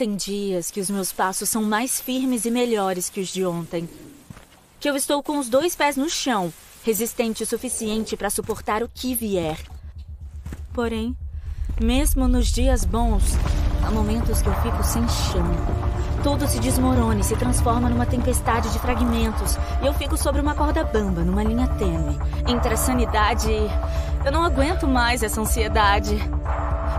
Tem dias que os meus passos são mais firmes e melhores que os de ontem. Que eu estou com os dois pés no chão, resistente o suficiente para suportar o que vier. Porém, mesmo nos dias bons, há momentos que eu fico sem chão. Tudo se desmorona e se transforma numa tempestade de fragmentos, e eu fico sobre uma corda bamba, numa linha tênue, entre a sanidade e. Eu não aguento mais essa ansiedade.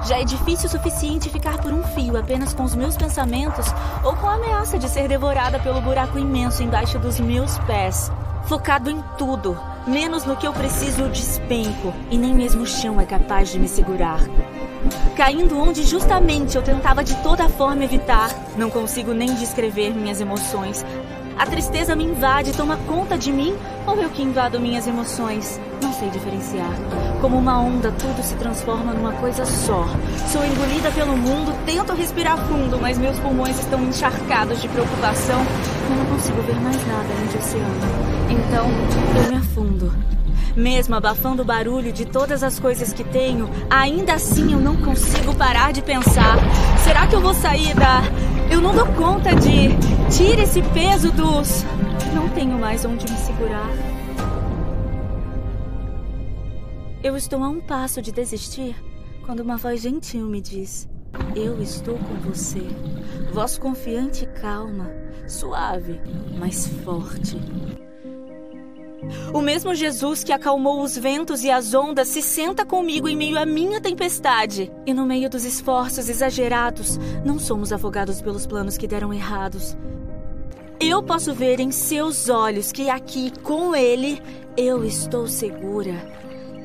Já é difícil o suficiente ficar por um fio apenas com os meus pensamentos ou com a ameaça de ser devorada pelo buraco imenso embaixo dos meus pés. Focado em tudo, menos no que eu preciso eu despenco e nem mesmo o chão é capaz de me segurar. Caindo onde justamente eu tentava de toda forma evitar, não consigo nem descrever minhas emoções, a tristeza me invade, toma conta de mim ou eu que invado minhas emoções? Não sei diferenciar. Como uma onda, tudo se transforma numa coisa só. Sou engolida pelo mundo, tento respirar fundo, mas meus pulmões estão encharcados de preocupação. Eu não consigo ver mais nada além oceano. Então, eu me afundo. Mesmo abafando o barulho de todas as coisas que tenho, ainda assim eu não consigo parar de pensar: será que eu vou sair da. Eu não dou conta de. Tira esse peso dos. Não tenho mais onde me segurar. Eu estou a um passo de desistir quando uma voz gentil me diz: Eu estou com você. Voz confiante e calma, suave, mas forte. O mesmo Jesus que acalmou os ventos e as ondas se senta comigo em meio à minha tempestade. E no meio dos esforços exagerados, não somos afogados pelos planos que deram errados. Eu posso ver em seus olhos que aqui, com Ele, eu estou segura.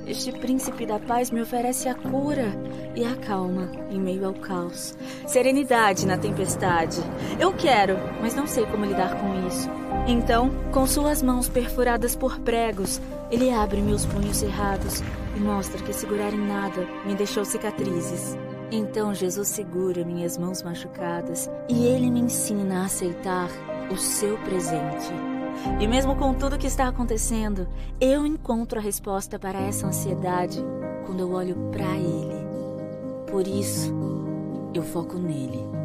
Este príncipe da paz me oferece a cura e a calma em meio ao caos. Serenidade na tempestade. Eu quero, mas não sei como lidar com isso. Então, com suas mãos perfuradas por pregos, ele abre meus punhos cerrados e mostra que segurar em nada me deixou cicatrizes. Então Jesus segura minhas mãos machucadas e ele me ensina a aceitar o seu presente. E mesmo com tudo que está acontecendo, eu encontro a resposta para essa ansiedade quando eu olho para Ele. Por isso, eu foco nele.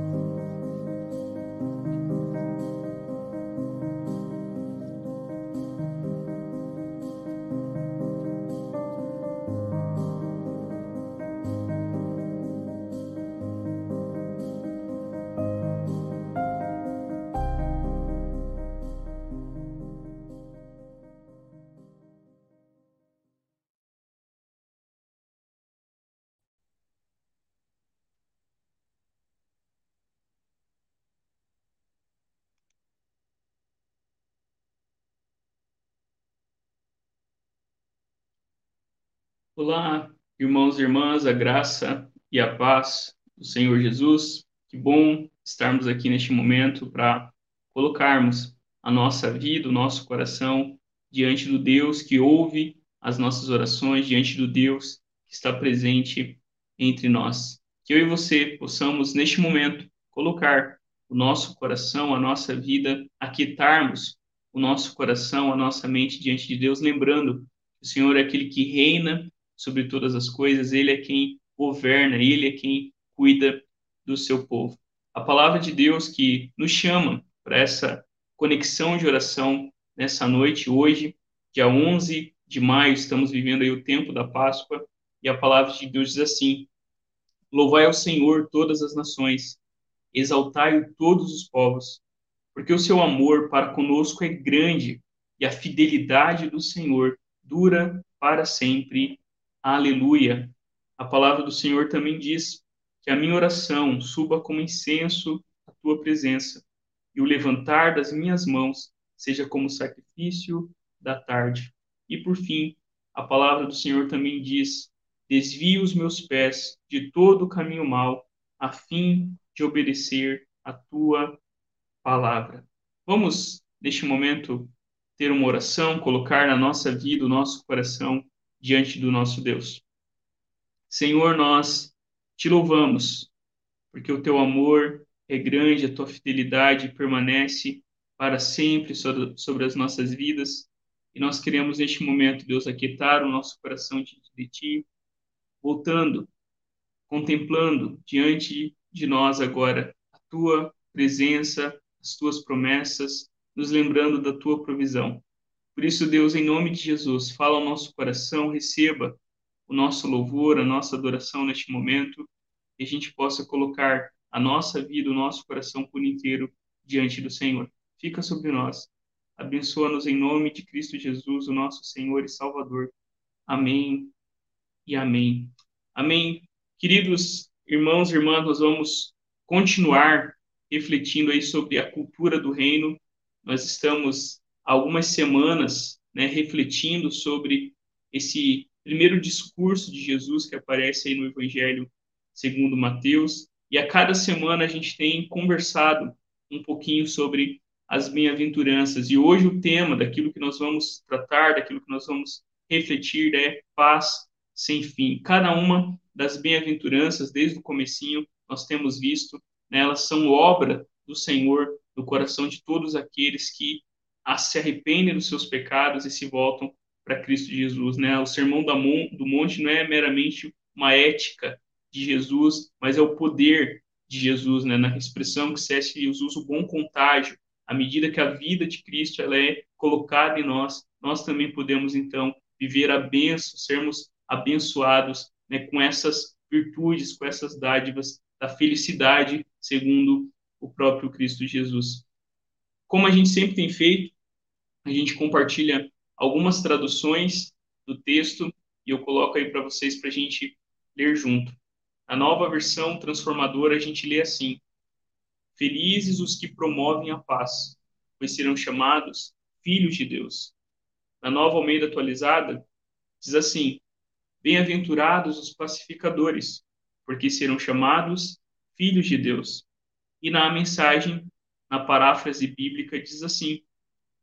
Olá, irmãos e irmãs, a graça e a paz do Senhor Jesus. Que bom estarmos aqui neste momento para colocarmos a nossa vida, o nosso coração diante do Deus que ouve as nossas orações, diante do Deus que está presente entre nós. Que eu e você possamos, neste momento, colocar o nosso coração, a nossa vida, aquietarmos o nosso coração, a nossa mente diante de Deus, lembrando que o Senhor é aquele que reina sobre todas as coisas, ele é quem governa, ele é quem cuida do seu povo. A palavra de Deus que nos chama para essa conexão de oração nessa noite, hoje, dia 11 de maio, estamos vivendo aí o tempo da Páscoa, e a palavra de Deus diz assim: Louvai ao Senhor todas as nações, exaltai-o todos os povos, porque o seu amor para conosco é grande e a fidelidade do Senhor dura para sempre. Aleluia. A palavra do Senhor também diz que a minha oração suba como incenso à tua presença e o levantar das minhas mãos seja como sacrifício da tarde. E por fim, a palavra do Senhor também diz: desvie os meus pés de todo o caminho mau, a fim de obedecer a tua palavra. Vamos, neste momento, ter uma oração, colocar na nossa vida, o nosso coração diante do nosso Deus. Senhor, nós te louvamos, porque o teu amor é grande, a tua fidelidade permanece para sempre sobre as nossas vidas. E nós queremos, neste momento, Deus, aquietar o nosso coração diante de ti, voltando, contemplando diante de nós agora a tua presença, as tuas promessas, nos lembrando da tua provisão. Por isso, Deus, em nome de Jesus, fala ao nosso coração, receba o nosso louvor, a nossa adoração neste momento, que a gente possa colocar a nossa vida, o nosso coração por inteiro diante do Senhor. Fica sobre nós. Abençoa-nos em nome de Cristo Jesus, o nosso Senhor e Salvador. Amém e amém. Amém. Queridos irmãos e irmãs, nós vamos continuar refletindo aí sobre a cultura do reino. Nós estamos algumas semanas né, refletindo sobre esse primeiro discurso de Jesus que aparece aí no Evangelho segundo Mateus, e a cada semana a gente tem conversado um pouquinho sobre as bem-aventuranças. E hoje o tema daquilo que nós vamos tratar, daquilo que nós vamos refletir é paz sem fim. Cada uma das bem-aventuranças, desde o comecinho, nós temos visto, né, elas são obra do Senhor no coração de todos aqueles que se arrependem dos seus pecados e se voltam para Cristo Jesus, né? O sermão do monte não é meramente uma ética de Jesus, mas é o poder de Jesus, né? Na expressão que C.S. usa o bom contágio, à medida que a vida de Cristo ela é colocada em nós, nós também podemos então viver a benção, sermos abençoados, né? Com essas virtudes, com essas dádivas da felicidade, segundo o próprio Cristo Jesus. Como a gente sempre tem feito, a gente compartilha algumas traduções do texto e eu coloco aí para vocês para a gente ler junto. A nova versão transformadora a gente lê assim: Felizes os que promovem a paz, pois serão chamados filhos de Deus. Na nova Almeida atualizada, diz assim: Bem-aventurados os pacificadores, porque serão chamados filhos de Deus. E na mensagem, na paráfrase bíblica, diz assim: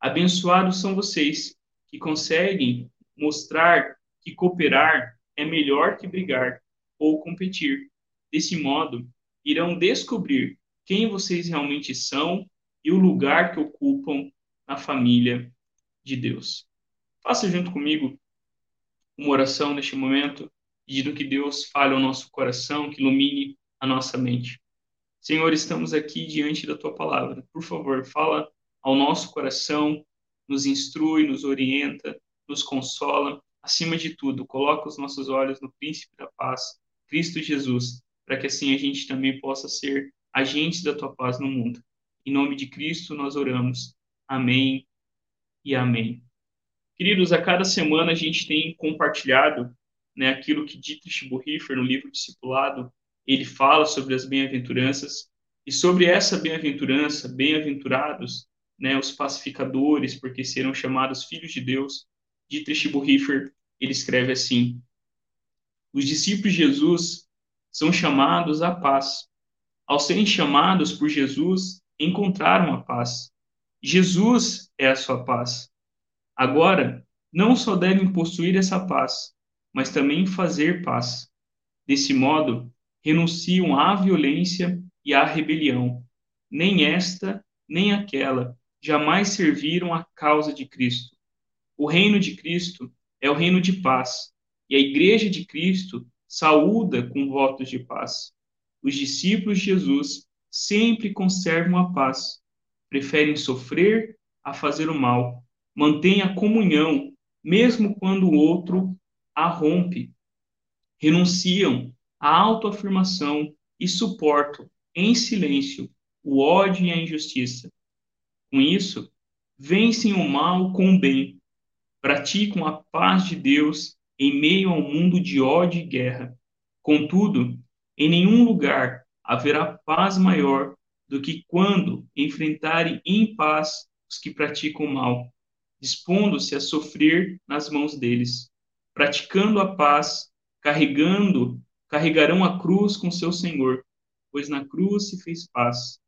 Abençoados são vocês que conseguem mostrar que cooperar é melhor que brigar ou competir. Desse modo, irão descobrir quem vocês realmente são e o lugar que ocupam na família de Deus. Faça junto comigo uma oração neste momento, pedindo que Deus fale ao nosso coração, que ilumine a nossa mente. Senhor, estamos aqui diante da tua palavra. Por favor, fala ao nosso coração, nos instrui, nos orienta, nos consola. Acima de tudo, coloca os nossos olhos no príncipe da paz, Cristo Jesus, para que assim a gente também possa ser agentes da tua paz no mundo. Em nome de Cristo nós oramos. Amém e amém. Queridos, a cada semana a gente tem compartilhado né, aquilo que Dietrich Bonhoeffer, no livro Discipulado, ele fala sobre as bem-aventuranças. E sobre essa bem-aventurança, bem-aventurados, né, os pacificadores, porque serão chamados filhos de Deus. Dietrich Bonhoeffer, ele escreve assim: Os discípulos de Jesus são chamados à paz. Ao serem chamados por Jesus, encontraram a paz. Jesus é a sua paz. Agora, não só devem possuir essa paz, mas também fazer paz. Desse modo, renunciam à violência e à rebelião. Nem esta, nem aquela jamais serviram a causa de Cristo. O reino de Cristo é o reino de paz, e a igreja de Cristo saúda com votos de paz. Os discípulos de Jesus sempre conservam a paz, preferem sofrer a fazer o mal, mantêm a comunhão, mesmo quando o outro a rompe. Renunciam à autoafirmação e suportam, em silêncio, o ódio e a injustiça. Com isso, vencem o mal com o bem, praticam a paz de Deus em meio ao mundo de ódio e guerra. Contudo, em nenhum lugar haverá paz maior do que quando enfrentarem em paz os que praticam o mal, dispondo-se a sofrer nas mãos deles, praticando a paz, carregando, carregarão a cruz com seu Senhor, pois na cruz se fez paz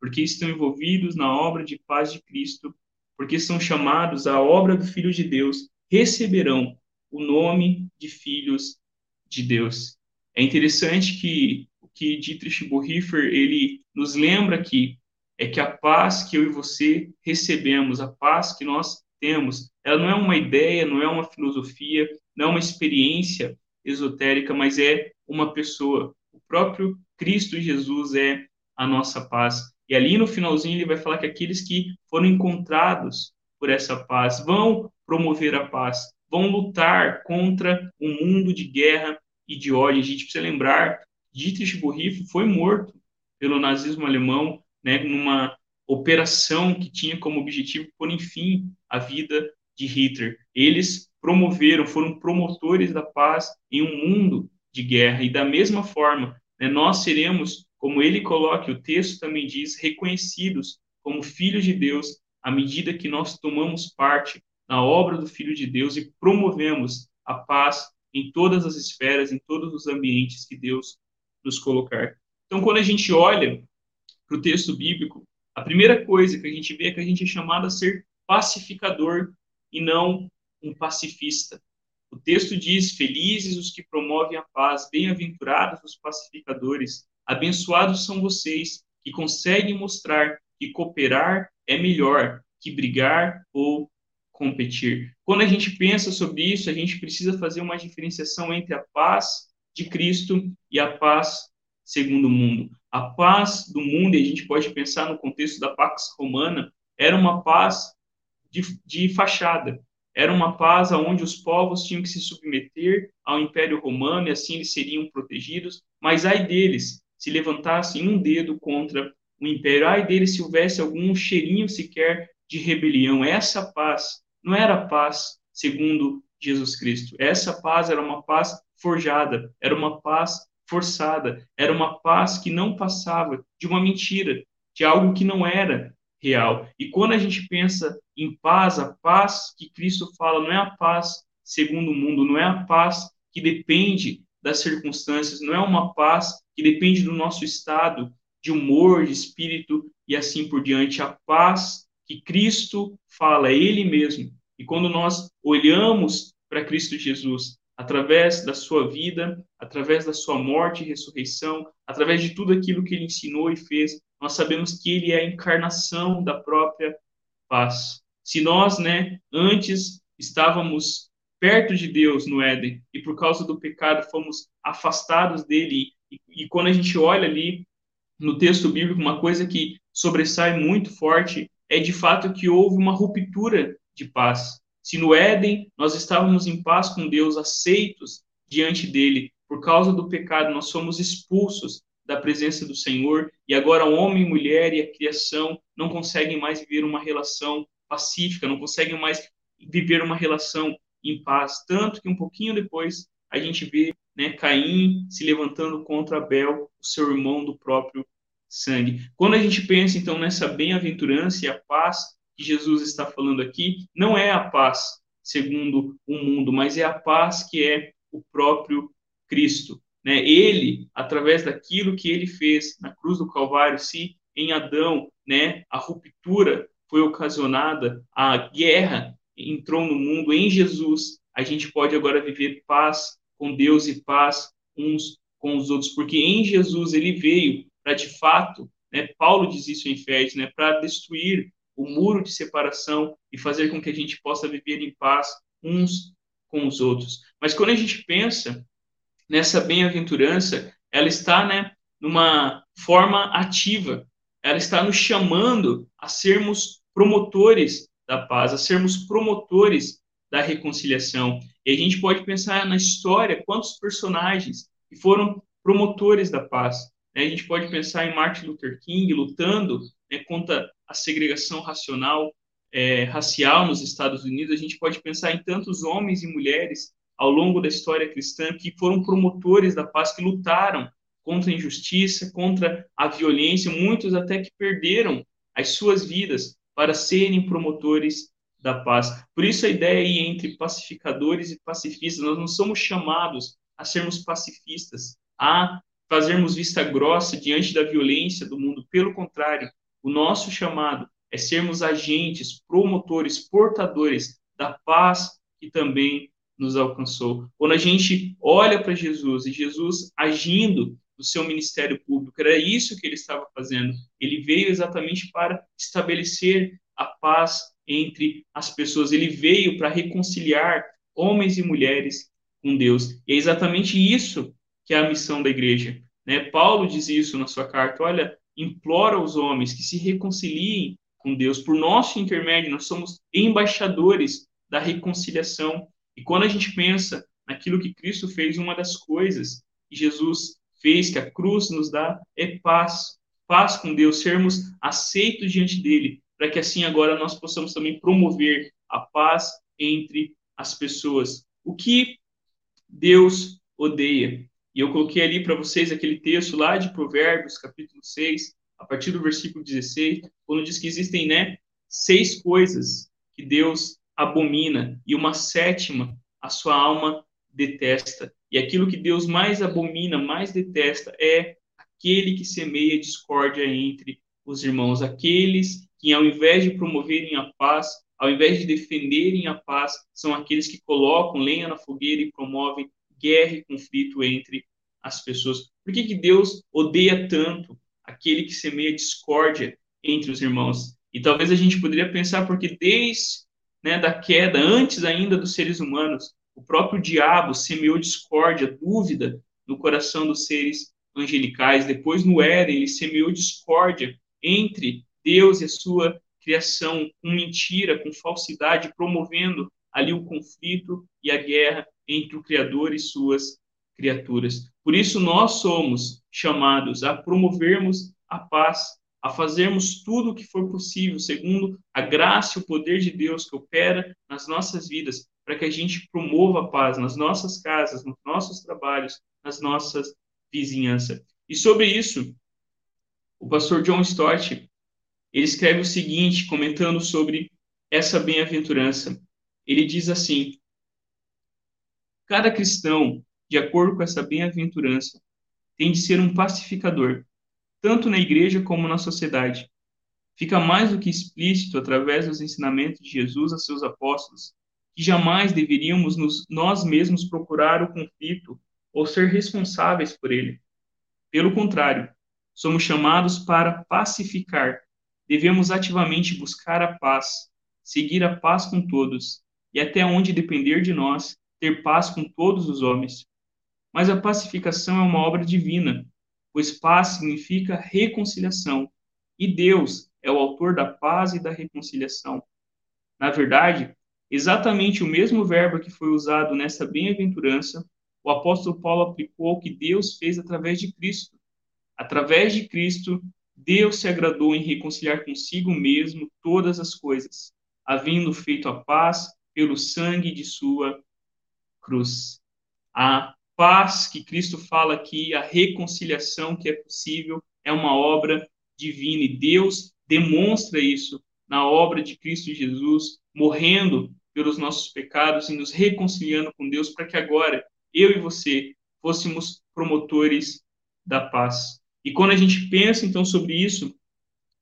porque estão envolvidos na obra de paz de Cristo, porque são chamados à obra do Filho de Deus, receberão o nome de filhos de Deus. É interessante que o que Dietrich Bonhoeffer ele nos lembra aqui é que a paz que eu e você recebemos, a paz que nós temos, ela não é uma ideia, não é uma filosofia, não é uma experiência esotérica, mas é uma pessoa. O próprio Cristo Jesus é a nossa paz. E ali no finalzinho ele vai falar que aqueles que foram encontrados por essa paz vão promover a paz, vão lutar contra um mundo de guerra e de ódio. A gente precisa lembrar, Dietrich Bonhoeffer foi morto pelo nazismo alemão, né, numa operação que tinha como objetivo pôr fim à vida de Hitler. Eles promoveram, foram promotores da paz em um mundo de guerra. E da mesma forma, né, nós seremos, como ele coloca, o texto também diz, reconhecidos como filhos de Deus à medida que nós tomamos parte na obra do Filho de Deus e promovemos a paz em todas as esferas, em todos os ambientes que Deus nos colocar. Então, quando a gente olha para o texto bíblico, a primeira coisa que a gente vê é que a gente é chamado a ser pacificador e não um pacifista. O texto diz: Felizes os que promovem a paz, bem-aventurados os pacificadores, abençoados são vocês que conseguem mostrar que cooperar é melhor que brigar ou competir. Quando a gente pensa sobre isso, a gente precisa fazer uma diferenciação entre a paz de Cristo e a paz segundo o mundo. A paz do mundo, e a gente pode pensar no contexto da Pax Romana, era uma paz de, de fachada. Era uma paz onde os povos tinham que se submeter ao Império Romano e assim eles seriam protegidos, mas ai deles se levantassem um dedo contra o império, ai deles se houvesse algum cheirinho sequer de rebelião. Essa paz não era paz segundo Jesus Cristo. Essa paz era uma paz forjada, era uma paz forçada, era uma paz que não passava de uma mentira, de algo que não era real. E quando a gente pensa em paz, a paz que Cristo fala não é a paz segundo o mundo, não é a paz que depende das circunstâncias, não é uma paz que depende do nosso estado de humor, de espírito e assim por diante. A paz que Cristo fala, é Ele mesmo. E quando nós olhamos para Cristo Jesus, através da sua vida, através da sua morte e ressurreição, através de tudo aquilo que ele ensinou e fez, nós sabemos que ele é a encarnação da própria paz. Se nós, né, antes estávamos perto de Deus no Éden e por causa do pecado fomos afastados dele, e, e quando a gente olha ali no texto bíblico, uma coisa que sobressai muito forte é de fato que houve uma ruptura de paz. Se no Éden nós estávamos em paz com Deus, aceitos diante dele, por causa do pecado nós somos expulsos da presença do Senhor e agora homem, mulher e a criação não conseguem mais viver uma relação pacífica, não conseguem mais viver uma relação em paz, tanto que um pouquinho depois a gente vê né, Caim se levantando contra Abel, o seu irmão do próprio sangue. Quando a gente pensa então nessa bem-aventurança e a paz que Jesus está falando aqui, não é a paz segundo o mundo, mas é a paz que é o próprio Cristo. Né? Ele, através daquilo que ele fez na cruz do Calvário, se em Adão né, a ruptura foi ocasionada, a guerra entrou no mundo, em Jesus a gente pode agora viver paz com Deus e paz uns com os outros, porque em Jesus ele veio para de fato, né, Paulo diz isso em Efésios, né, para destruir o muro de separação e fazer com que a gente possa viver em paz uns com os outros. Mas quando a gente pensa nessa bem-aventurança, ela está, né, numa forma ativa. Ela está nos chamando a sermos promotores da paz, a sermos promotores da reconciliação. E a gente pode pensar na história quantos personagens que foram promotores da paz. Né? A gente pode pensar em Martin Luther King lutando né, contra a segregação racional, é, racial nos Estados Unidos. A gente pode pensar em tantos homens e mulheres ao longo da história cristã que foram promotores da paz, que lutaram contra a injustiça, contra a violência, muitos até que perderam as suas vidas para serem promotores da paz. Por isso a ideia aí entre pacificadores e pacifistas, nós não somos chamados a sermos pacifistas, a fazermos vista grossa diante da violência do mundo. Pelo contrário, o nosso chamado é sermos agentes, promotores, portadores da paz que também nos alcançou. Quando a gente olha para Jesus e Jesus agindo no seu ministério público, era isso que ele estava fazendo. Ele veio exatamente para estabelecer a paz entre as pessoas. Ele veio para reconciliar homens e mulheres com Deus. E é exatamente isso que é a missão da igreja. Né? Paulo diz isso na sua carta: olha, implora aos homens que se reconciliem com Deus. Por nosso intermédio, nós somos embaixadores da reconciliação. E quando a gente pensa naquilo que Cristo fez, uma das coisas que Jesus fez, que a cruz nos dá, é paz. Paz com Deus, sermos aceitos diante dele, para que assim agora nós possamos também promover a paz entre as pessoas. O que Deus odeia? E eu coloquei ali para vocês aquele texto lá de Provérbios, capítulo 6, a partir do versículo 16, quando diz que existem, né, seis coisas que Deus abomina e uma sétima a sua alma detesta. E aquilo que Deus mais abomina, mais detesta é aquele que semeia discórdia entre os irmãos, aqueles que ao invés de promoverem a paz, ao invés de defenderem a paz, são aqueles que colocam lenha na fogueira e promovem guerra e conflito entre as pessoas. Por que, que Deus odeia tanto aquele que semeia discórdia entre os irmãos? E talvez a gente poderia pensar porque desde né, da queda, antes ainda dos seres humanos, o próprio diabo semeou discórdia, dúvida no coração dos seres angelicais. Depois, no Éden, ele semeou discórdia entre Deus e a sua criação, com mentira, com falsidade, promovendo ali o conflito e a guerra entre o Criador e suas criaturas. Por isso, nós somos chamados a promovermos a paz, a fazermos tudo o que for possível, segundo a graça e o poder de Deus que opera nas nossas vidas, para que a gente promova a paz nas nossas casas, nos nossos trabalhos, nas nossas vizinhanças. E sobre isso, o pastor John Stott, ele escreve o seguinte, comentando sobre essa bem-aventurança. Ele diz assim: Cada cristão de acordo com essa bem-aventurança, tem de ser um pacificador, tanto na igreja como na sociedade. Fica mais do que explícito através dos ensinamentos de Jesus a seus apóstolos que jamais deveríamos nos, nós mesmos procurar o conflito ou ser responsáveis por ele. Pelo contrário, somos chamados para pacificar. Devemos ativamente buscar a paz, seguir a paz com todos e até onde depender de nós, ter paz com todos os homens. Mas a pacificação é uma obra divina, pois paz significa reconciliação, e Deus é o autor da paz e da reconciliação. Na verdade, exatamente o mesmo verbo que foi usado nessa bem-aventurança, o apóstolo Paulo aplicou ao que Deus fez através de Cristo. Através de Cristo, Deus se agradou em reconciliar consigo mesmo todas as coisas, havendo feito a paz pelo sangue de sua cruz. A paz que Cristo fala aqui, a reconciliação que é possível, é uma obra divina e Deus demonstra isso na obra de Cristo Jesus, morrendo pelos nossos pecados e nos reconciliando com Deus para que agora eu e você fôssemos promotores da paz. E quando a gente pensa então sobre isso,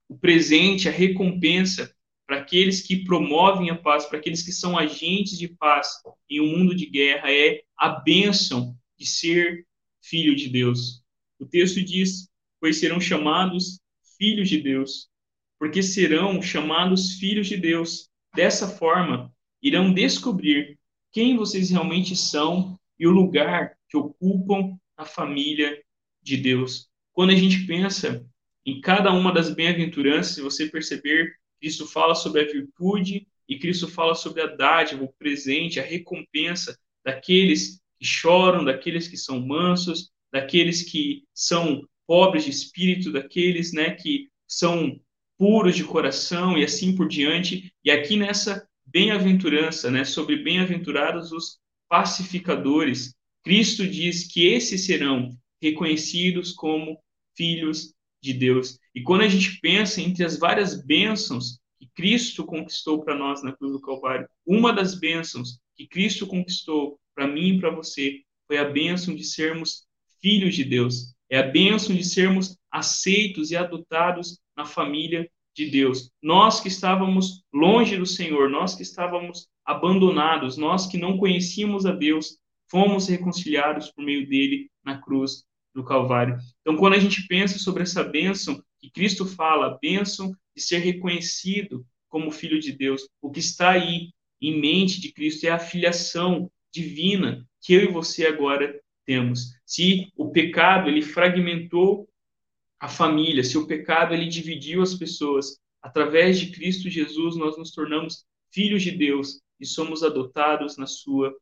o presente, a recompensa para aqueles que promovem a paz, para aqueles que são agentes de paz em um mundo de guerra é a bênção de ser filho de Deus. O texto diz: Pois serão chamados filhos de Deus, porque serão chamados filhos de Deus. Dessa forma, irão descobrir quem vocês realmente são e o lugar que ocupam na família de Deus. Quando a gente pensa em cada uma das bem-aventuranças, você perceber, Cristo fala sobre a virtude e Cristo fala sobre a dádiva, o presente, a recompensa daqueles que choram, daqueles que são mansos, daqueles que são pobres de espírito, daqueles né, que são puros de coração e assim por diante. E aqui nessa bem-aventurança, né, sobre bem-aventurados os pacificadores, Cristo diz que esses serão reconhecidos como filhos de Deus. E quando a gente pensa entre as várias bênçãos que Cristo conquistou para nós na cruz do Calvário, uma das bênçãos que Cristo conquistou para mim e para você foi a bênção de sermos filhos de Deus. É a bênção de sermos aceitos e adotados na família de Deus. Nós que estávamos longe do Senhor, nós que estávamos abandonados, nós que não conhecíamos a Deus, fomos reconciliados por meio dele na cruz do Calvário. Então, quando a gente pensa sobre essa bênção que Cristo fala, bênção de ser reconhecido como filho de Deus, o que está aí em mente de Cristo é a filiação divina que eu e você agora temos. Se o pecado ele fragmentou a família, se o pecado ele dividiu as pessoas, através de Cristo Jesus nós nos tornamos filhos de Deus e somos adotados na sua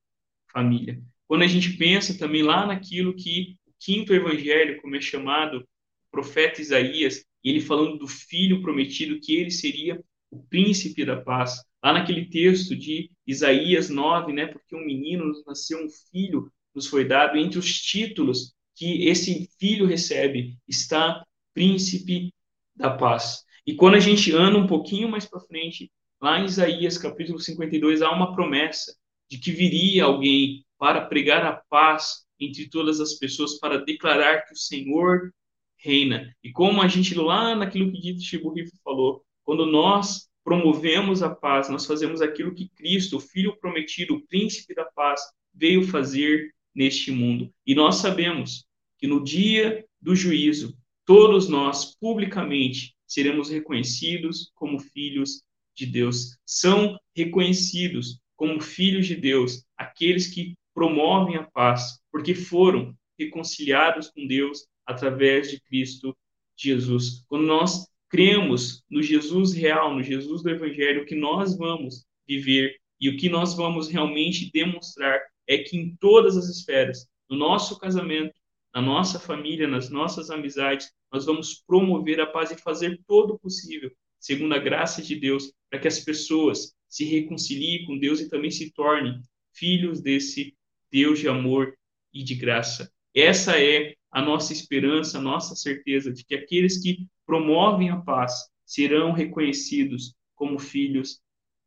família. Quando a gente pensa também lá naquilo que o quinto evangelho, como é chamado, o profeta Isaías, ele falando do filho prometido, que ele seria o príncipe da paz. Lá naquele texto de Isaías 9, né, porque um menino nos nasceu, um filho nos foi dado, entre os títulos que esse filho recebe está príncipe da paz. E quando a gente anda um pouquinho mais para frente, lá em Isaías capítulo 52, há uma promessa de que viria alguém para pregar a paz entre todas as pessoas, para declarar que o Senhor reina. E como a gente lá naquilo que Dito Chiburrifo falou, quando nós promovemos a paz, nós fazemos aquilo que Cristo, o Filho prometido, o príncipe da paz, veio fazer neste mundo. E nós sabemos que no dia do juízo, todos nós publicamente seremos reconhecidos como filhos de Deus. São reconhecidos como filhos de Deus aqueles que promovem a paz, porque foram reconciliados com Deus através de Cristo Jesus. Quando nós cremos no Jesus real, no Jesus do Evangelho, o que nós vamos viver e o que nós vamos realmente demonstrar é que em todas as esferas, no nosso casamento, na nossa família, nas nossas amizades, nós vamos promover a paz e fazer todo o possível, segundo a graça de Deus, para que as pessoas se reconciliem com Deus e também se tornem filhos desse Deus de amor e de graça. Essa é a nossa esperança, a nossa certeza de que aqueles que promovem a paz serão reconhecidos como filhos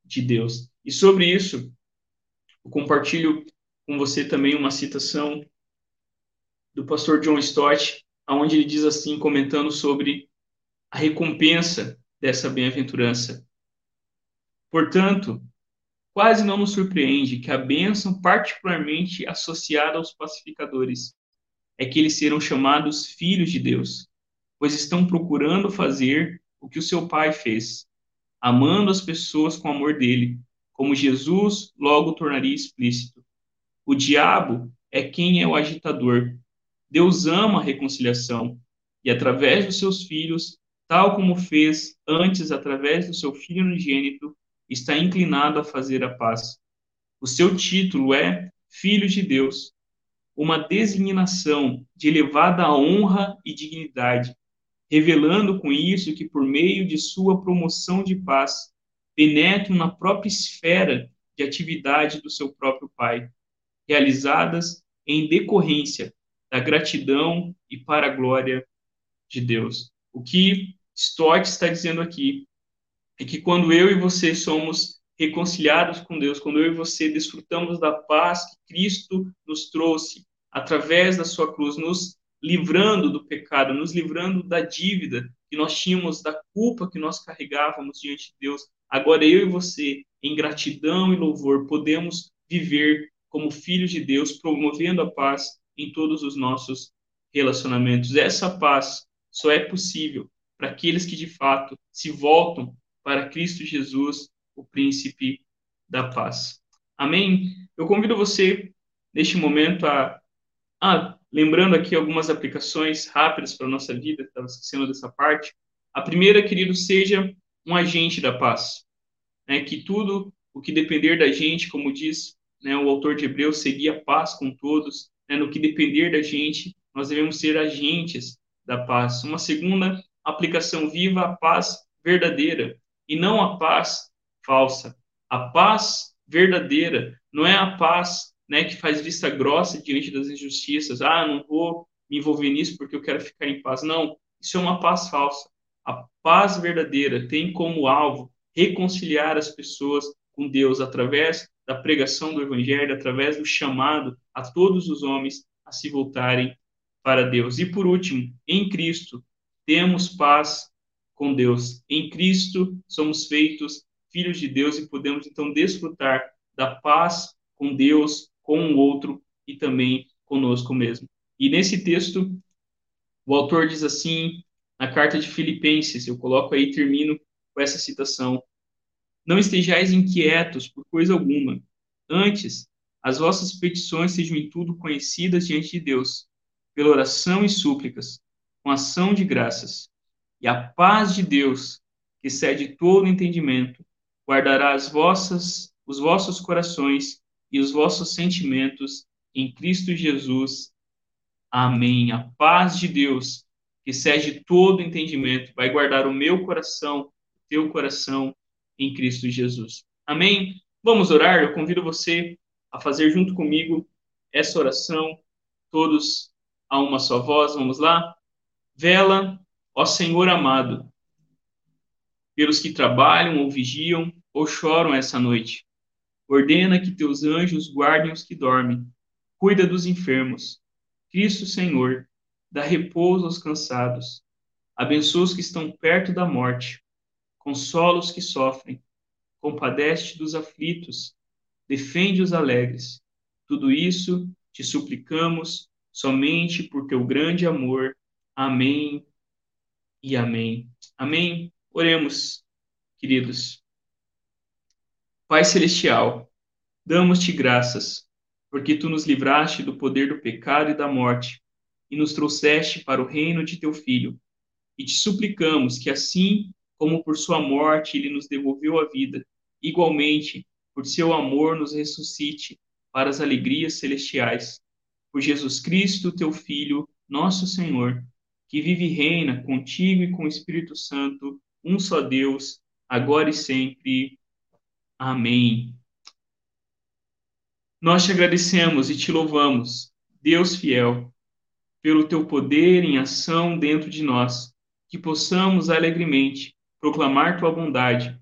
de Deus. E sobre isso, eu compartilho com você também uma citação do pastor John Stott, onde ele diz assim, comentando sobre a recompensa dessa bem-aventurança. Portanto, quase não nos surpreende que a bênção particularmente associada aos pacificadores é que eles serão chamados filhos de Deus, pois estão procurando fazer o que o seu pai fez, amando as pessoas com o amor dele, como Jesus logo tornaria explícito. O diabo é quem é o agitador. Deus ama a reconciliação e, através dos seus filhos, tal como fez antes através do seu filho unigênito, está inclinado a fazer a paz. O seu título é Filho de Deus, uma designação de elevada honra e dignidade, revelando com isso que, por meio de sua promoção de paz, penetram na própria esfera de atividade do seu próprio Pai realizadas em decorrência da gratidão e para a glória de Deus. O que Stott está dizendo aqui é que quando eu e você somos reconciliados com Deus, quando eu e você desfrutamos da paz que Cristo nos trouxe através da sua cruz, nos livrando do pecado, nos livrando da dívida que nós tínhamos, da culpa que nós carregávamos diante de Deus, agora eu e você, em gratidão e louvor, podemos viver como filhos de Deus, promovendo a paz em todos os nossos relacionamentos. Essa paz só é possível para aqueles que de fato se voltam para Cristo Jesus, o príncipe da paz. Amém? Eu convido você neste momento a, ah, lembrando aqui algumas aplicações rápidas para a nossa vida, estava esquecendo dessa parte. A primeira, querido, seja um agente da paz. Né? Que tudo o que depender da gente, como diz né, o autor de Hebreus, seguia paz com todos. Né, no que depender da gente, nós devemos ser agentes da paz. Uma segunda aplicação viva a paz verdadeira e não a paz falsa. A paz verdadeira não é a paz né, que faz vista grossa diante das injustiças. Ah, não vou me envolver nisso porque eu quero ficar em paz. Não, isso é uma paz falsa. A paz verdadeira tem como alvo reconciliar as pessoas com Deus através da pregação do Evangelho, através do chamado a todos os homens a se voltarem para Deus. E por último, em Cristo, temos paz com Deus. Em Cristo, somos feitos filhos de Deus e podemos então desfrutar da paz com Deus, com o outro e também conosco mesmo. E nesse texto, o autor diz assim, na carta de Filipenses, eu coloco aí, termino com essa citação: não estejais inquietos por coisa alguma. Antes, as vossas petições sejam em tudo conhecidas diante de Deus, pela oração e súplicas, com ação de graças. E a paz de Deus, que excede todo entendimento, guardará as vossas, os vossos corações e os vossos sentimentos em Cristo Jesus. Amém. A paz de Deus, que excede todo entendimento, vai guardar o meu coração, o teu coração em Cristo Jesus. Amém. Vamos orar. Eu convido você a fazer junto comigo essa oração, todos a uma só voz. Vamos lá? Vela, ó Senhor amado, pelos que trabalham ou vigiam ou choram essa noite. Ordena que teus anjos guardem os que dormem. Cuida dos enfermos. Cristo Senhor, dá repouso aos cansados. Abençoa os que estão perto da morte. Consola os que sofrem. Compadece dos aflitos defende os alegres. Tudo isso te suplicamos somente por teu grande amor. Amém e amém. Amém. Oremos, queridos. Pai celestial, damos-te graças, porque tu nos livraste do poder do pecado e da morte e nos trouxeste para o reino de teu filho. E te suplicamos que assim como por sua morte ele nos devolveu a vida, igualmente por seu amor nos ressuscite para as alegrias celestiais. Por Jesus Cristo, teu Filho, nosso Senhor, que vive e reina contigo e com o Espírito Santo, um só Deus, agora e sempre. Amém. Nós te agradecemos e te louvamos, Deus fiel, pelo teu poder em ação dentro de nós, que possamos alegremente proclamar tua bondade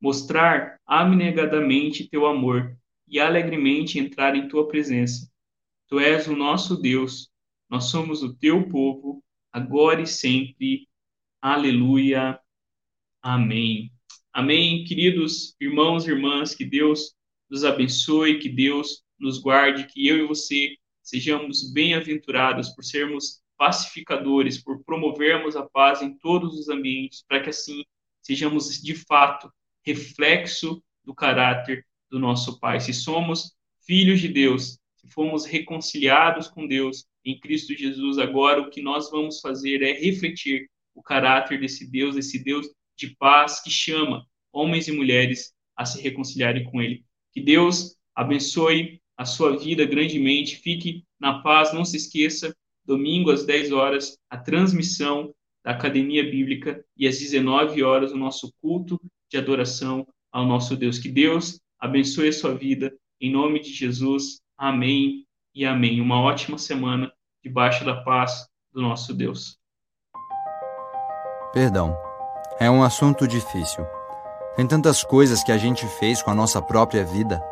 mostrar abnegadamente teu amor e alegremente entrar em tua presença. Tu és o nosso Deus, nós somos o teu povo, agora e sempre. Aleluia. Amém. Amém, queridos irmãos e irmãs, que Deus nos abençoe, que Deus nos guarde, que eu e você sejamos bem-aventurados por sermos pacificadores, por promovermos a paz em todos os ambientes, para que assim sejamos de fato reflexo do caráter do nosso Pai. Se somos filhos de Deus, se fomos reconciliados com Deus em Cristo Jesus, agora o que nós vamos fazer é refletir o caráter desse Deus, desse Deus de paz que chama homens e mulheres a se reconciliarem com Ele. Que Deus abençoe a sua vida grandemente. Fique na paz. Não se esqueça, domingo às 10 horas, a transmissão da Academia Bíblica e às 19 horas o nosso culto de adoração ao nosso Deus. Que Deus abençoe a sua vida, em nome de Jesus. Amém e amém. Uma ótima semana debaixo da paz do nosso Deus. Perdão. É um assunto difícil. Tem tantas coisas que a gente fez com a nossa própria vida.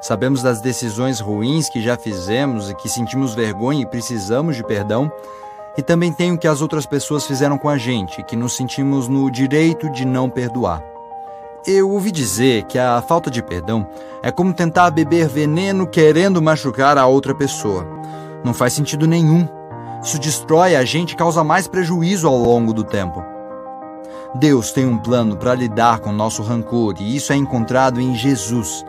Sabemos das decisões ruins que já fizemos e que sentimos vergonha e precisamos de perdão. E também tem o que as outras pessoas fizeram com a gente, que nos sentimos no direito de não perdoar. Eu ouvi dizer que a falta de perdão é como tentar beber veneno querendo machucar a outra pessoa. Não faz sentido nenhum. Isso destrói a gente e causa mais prejuízo ao longo do tempo. Deus tem um plano para lidar com nosso rancor e isso é encontrado em Jesus.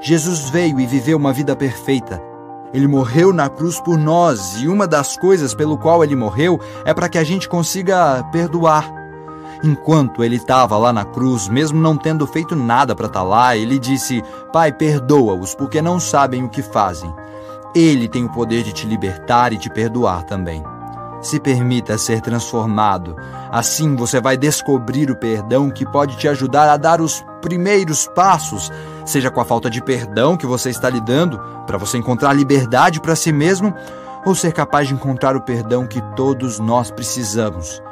Jesus veio e viveu uma vida perfeita. Ele morreu na cruz por nós e uma das coisas pelo qual ele morreu é para que a gente consiga perdoar. Enquanto ele estava lá na cruz, mesmo não tendo feito nada para estar tá lá, ele disse: Pai, perdoa-os, porque não sabem o que fazem. Ele tem o poder de te libertar e te perdoar também. Se permita ser transformado. Assim você vai descobrir o perdão que pode te ajudar a dar os primeiros passos, seja com a falta de perdão que você está lidando, para você encontrar liberdade para si mesmo, ou ser capaz de encontrar o perdão que todos nós precisamos